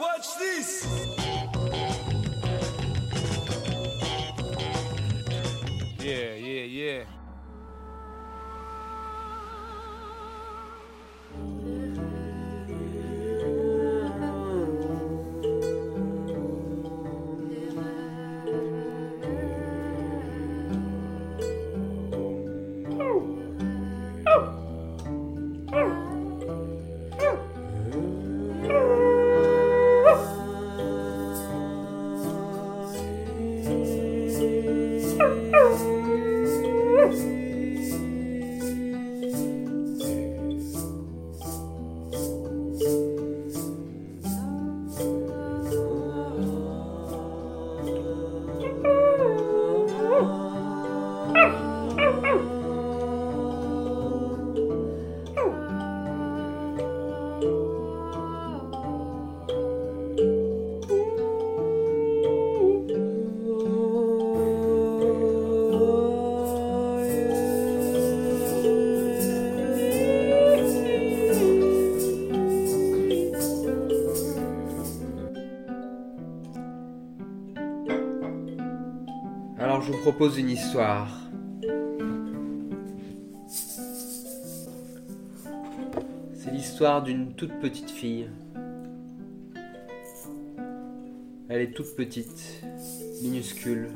Watch this. Une histoire. C'est l'histoire d'une toute petite fille. Elle est toute petite, minuscule.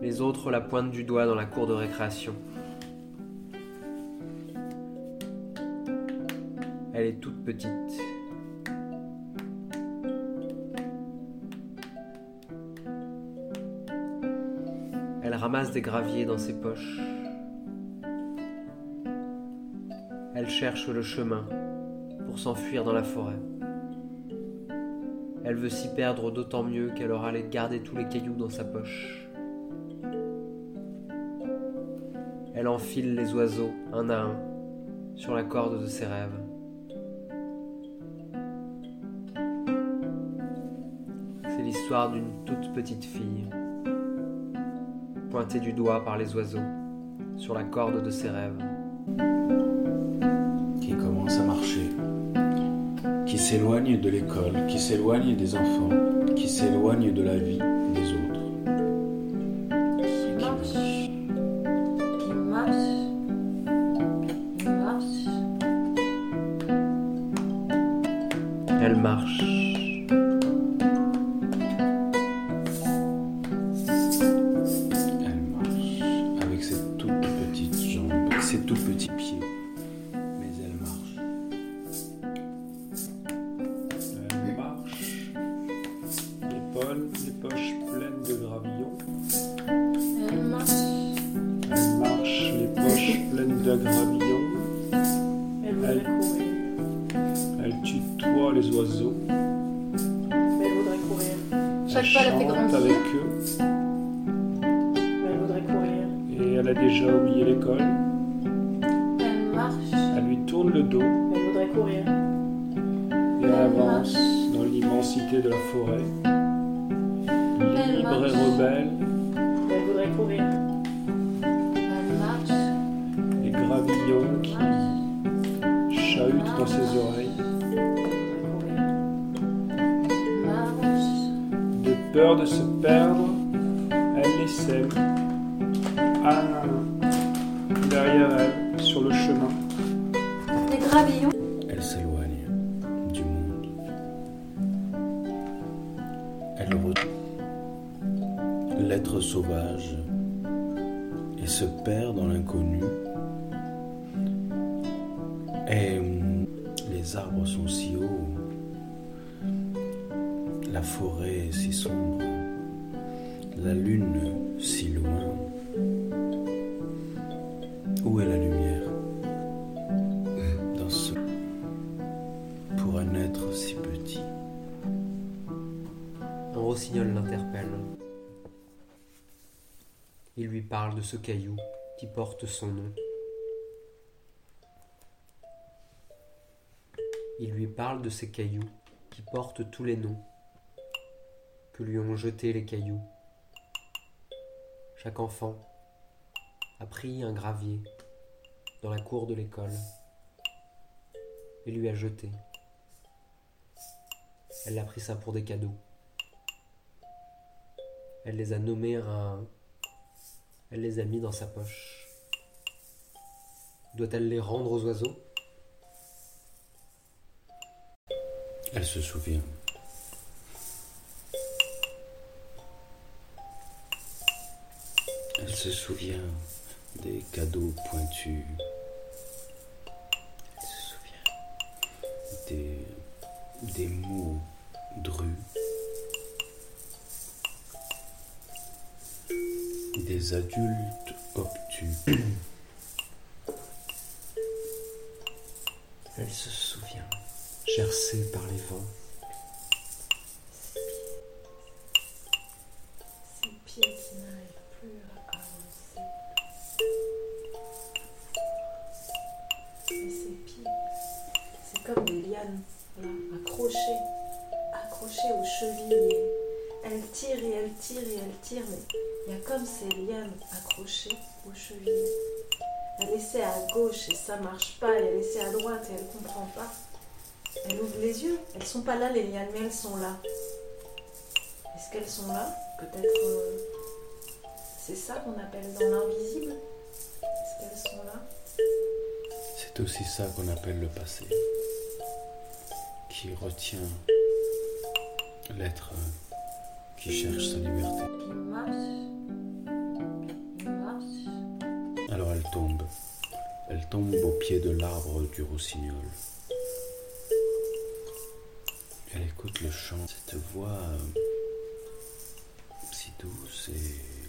Les autres la pointent du doigt dans la cour de récréation. Elle est toute petite. Ramasse des graviers dans ses poches. Elle cherche le chemin pour s'enfuir dans la forêt. Elle veut s'y perdre d'autant mieux qu'elle aura garder tous les cailloux dans sa poche. Elle enfile les oiseaux un à un sur la corde de ses rêves. C'est l'histoire d'une toute petite fille du doigt par les oiseaux sur la corde de ses rêves. qui commence à marcher, qui s'éloigne de l'école, qui s'éloigne des enfants, qui s'éloigne de la vie des autres. Qui marche. Qui marche. Qui marche. Elle marche. De gravillons. Elle voudrait courir. Elle tutoie les oiseaux. Mais elle voudrait courir. Elle Chaque pas la fait chante grandir. avec eux. Mais elle voudrait courir. Et elle a déjà oublié l'école. Elle marche. Elle lui tourne le dos Mais elle voudrait courir. et elle avance dans l'immensité de la forêt. Libre et rebelle, Mais elle voudrait courir. Qui chahutent dans ses oreilles. De peur de se perdre, elle les sème un à un derrière elle sur le chemin. Les gravillons. Elle s'éloigne du monde. Elle retrouve l'être sauvage et se perd dans l'inconnu. Arbres sont si hauts, la forêt si sombre, la lune si loin. Où est la lumière dans ce pour un être si petit? Un rossignol l'interpelle. Il lui parle de ce caillou qui porte son nom. Il lui parle de ces cailloux qui portent tous les noms que lui ont jetés les cailloux. Chaque enfant a pris un gravier dans la cour de l'école et lui a jeté. Elle a pris ça pour des cadeaux. Elle les a nommés un. Elle les a mis dans sa poche. Doit-elle les rendre aux oiseaux? Elle se souvient. Elle se souvient des cadeaux pointus, Elle se souvient. des, des mots drus, des adultes obtus. Elle se souvient. Par les vents. Ces pieds qui n'arrivent plus à avancer. Pieds, c'est comme des lianes, accrochées, accrochées aux chevilles. Elle tire et elle tire et elle tire, mais il y a comme ces lianes accrochées aux chevilles. Elle essaie à gauche et ça marche pas, elle essaie à droite et elle comprend pas. Les yeux, elles sont pas là les lianes, mais elles sont là. Est-ce qu'elles sont là? Peut-être. euh, c'est ça qu'on appelle dans l'invisible Est-ce qu'elles sont là? C'est aussi ça qu'on appelle le passé, qui retient l'être qui cherche sa liberté. Il marche. Il marche. Alors elle tombe. Elle tombe au pied de l'arbre du rossignol. Le chant, cette voix euh, si douce et...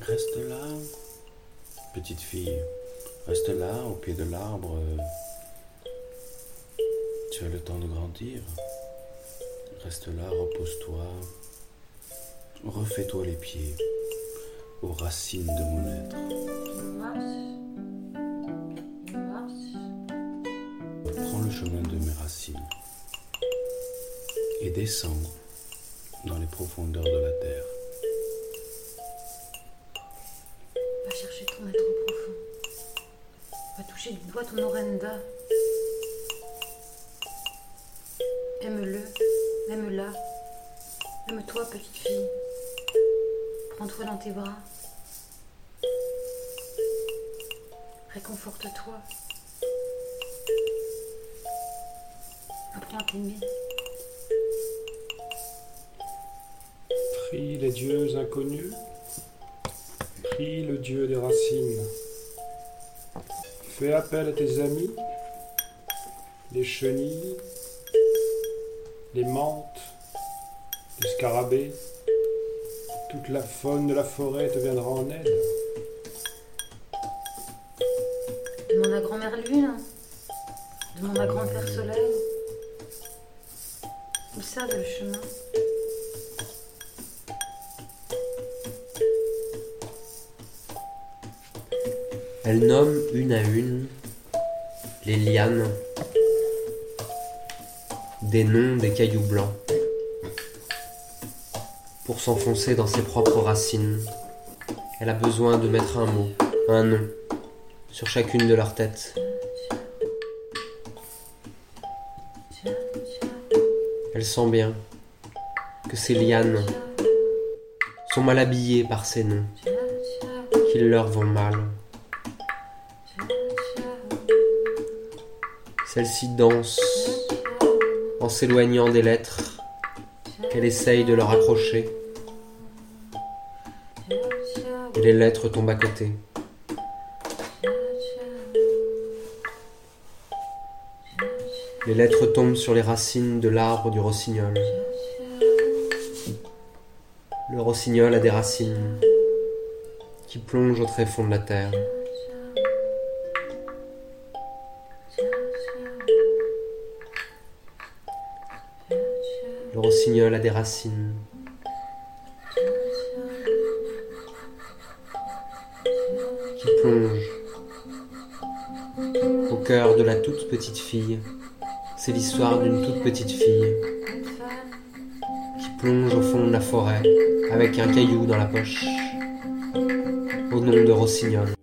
Reste là, petite fille. Reste là, au pied de l'arbre. Tu as le temps de grandir. Reste là, repose-toi. Refais-toi les pieds aux racines de mon être. Chemin de mes racines et descends dans les profondeurs de la terre. Va chercher ton être profond. Va toucher du doigt ton orenda. Aime-le, aime-la. Aime-toi, petite fille. Prends-toi dans tes bras. Réconforte-toi. Prie les dieux inconnus. Prie le dieu des racines. Fais appel à tes amis, les chenilles, les menthes, les scarabées. Toute la faune de la forêt te viendra en aide. Demande à grand-mère Lune. Demande à grand-père Soleil. Savent le chemin. Elle nomme une à une les lianes des noms des cailloux blancs pour s'enfoncer dans ses propres racines. Elle a besoin de mettre un mot, un nom, sur chacune de leurs têtes. Elle sent bien que ces lianes sont mal habillées par ces noms, qu'ils leur vont mal. Celle-ci danse en s'éloignant des lettres qu'elle essaye de leur accrocher. Et les lettres tombent à côté. Les lettres tombent sur les racines de l'arbre du rossignol. Le rossignol a des racines qui plongent au très fond de la terre. Le rossignol a des racines qui plongent au cœur de la toute petite fille. C'est l'histoire d'une toute petite fille qui plonge au fond de la forêt avec un caillou dans la poche au nom de rossignol.